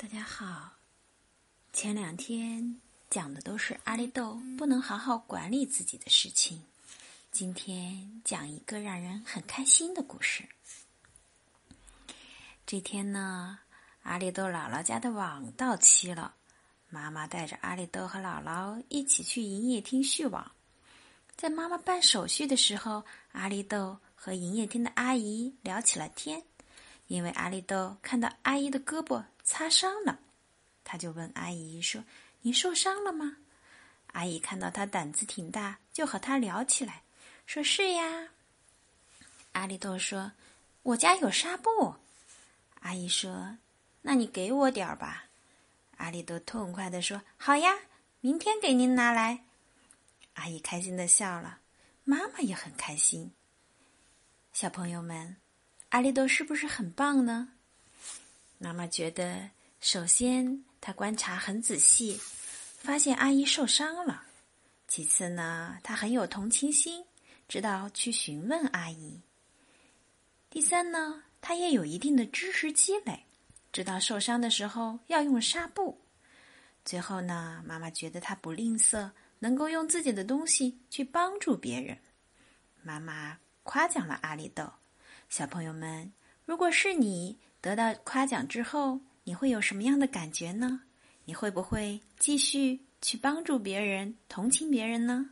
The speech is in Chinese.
大家好，前两天讲的都是阿力豆不能好好管理自己的事情，今天讲一个让人很开心的故事。这天呢，阿力豆姥姥家的网到期了，妈妈带着阿力豆和姥姥一起去营业厅续网。在妈妈办手续的时候，阿力豆和营业厅的阿姨聊起了天。因为阿力豆看到阿姨的胳膊擦伤了，他就问阿姨说：“你受伤了吗？”阿姨看到他胆子挺大，就和他聊起来，说是呀。阿里豆说：“我家有纱布。”阿姨说：“那你给我点儿吧。”阿里豆痛快地说：“好呀，明天给您拿来。”阿姨开心的笑了，妈妈也很开心。小朋友们。阿里豆是不是很棒呢？妈妈觉得，首先他观察很仔细，发现阿姨受伤了；其次呢，他很有同情心，知道去询问阿姨；第三呢，他也有一定的知识积累，知道受伤的时候要用纱布；最后呢，妈妈觉得他不吝啬，能够用自己的东西去帮助别人。妈妈夸奖了阿力豆。小朋友们，如果是你得到夸奖之后，你会有什么样的感觉呢？你会不会继续去帮助别人、同情别人呢？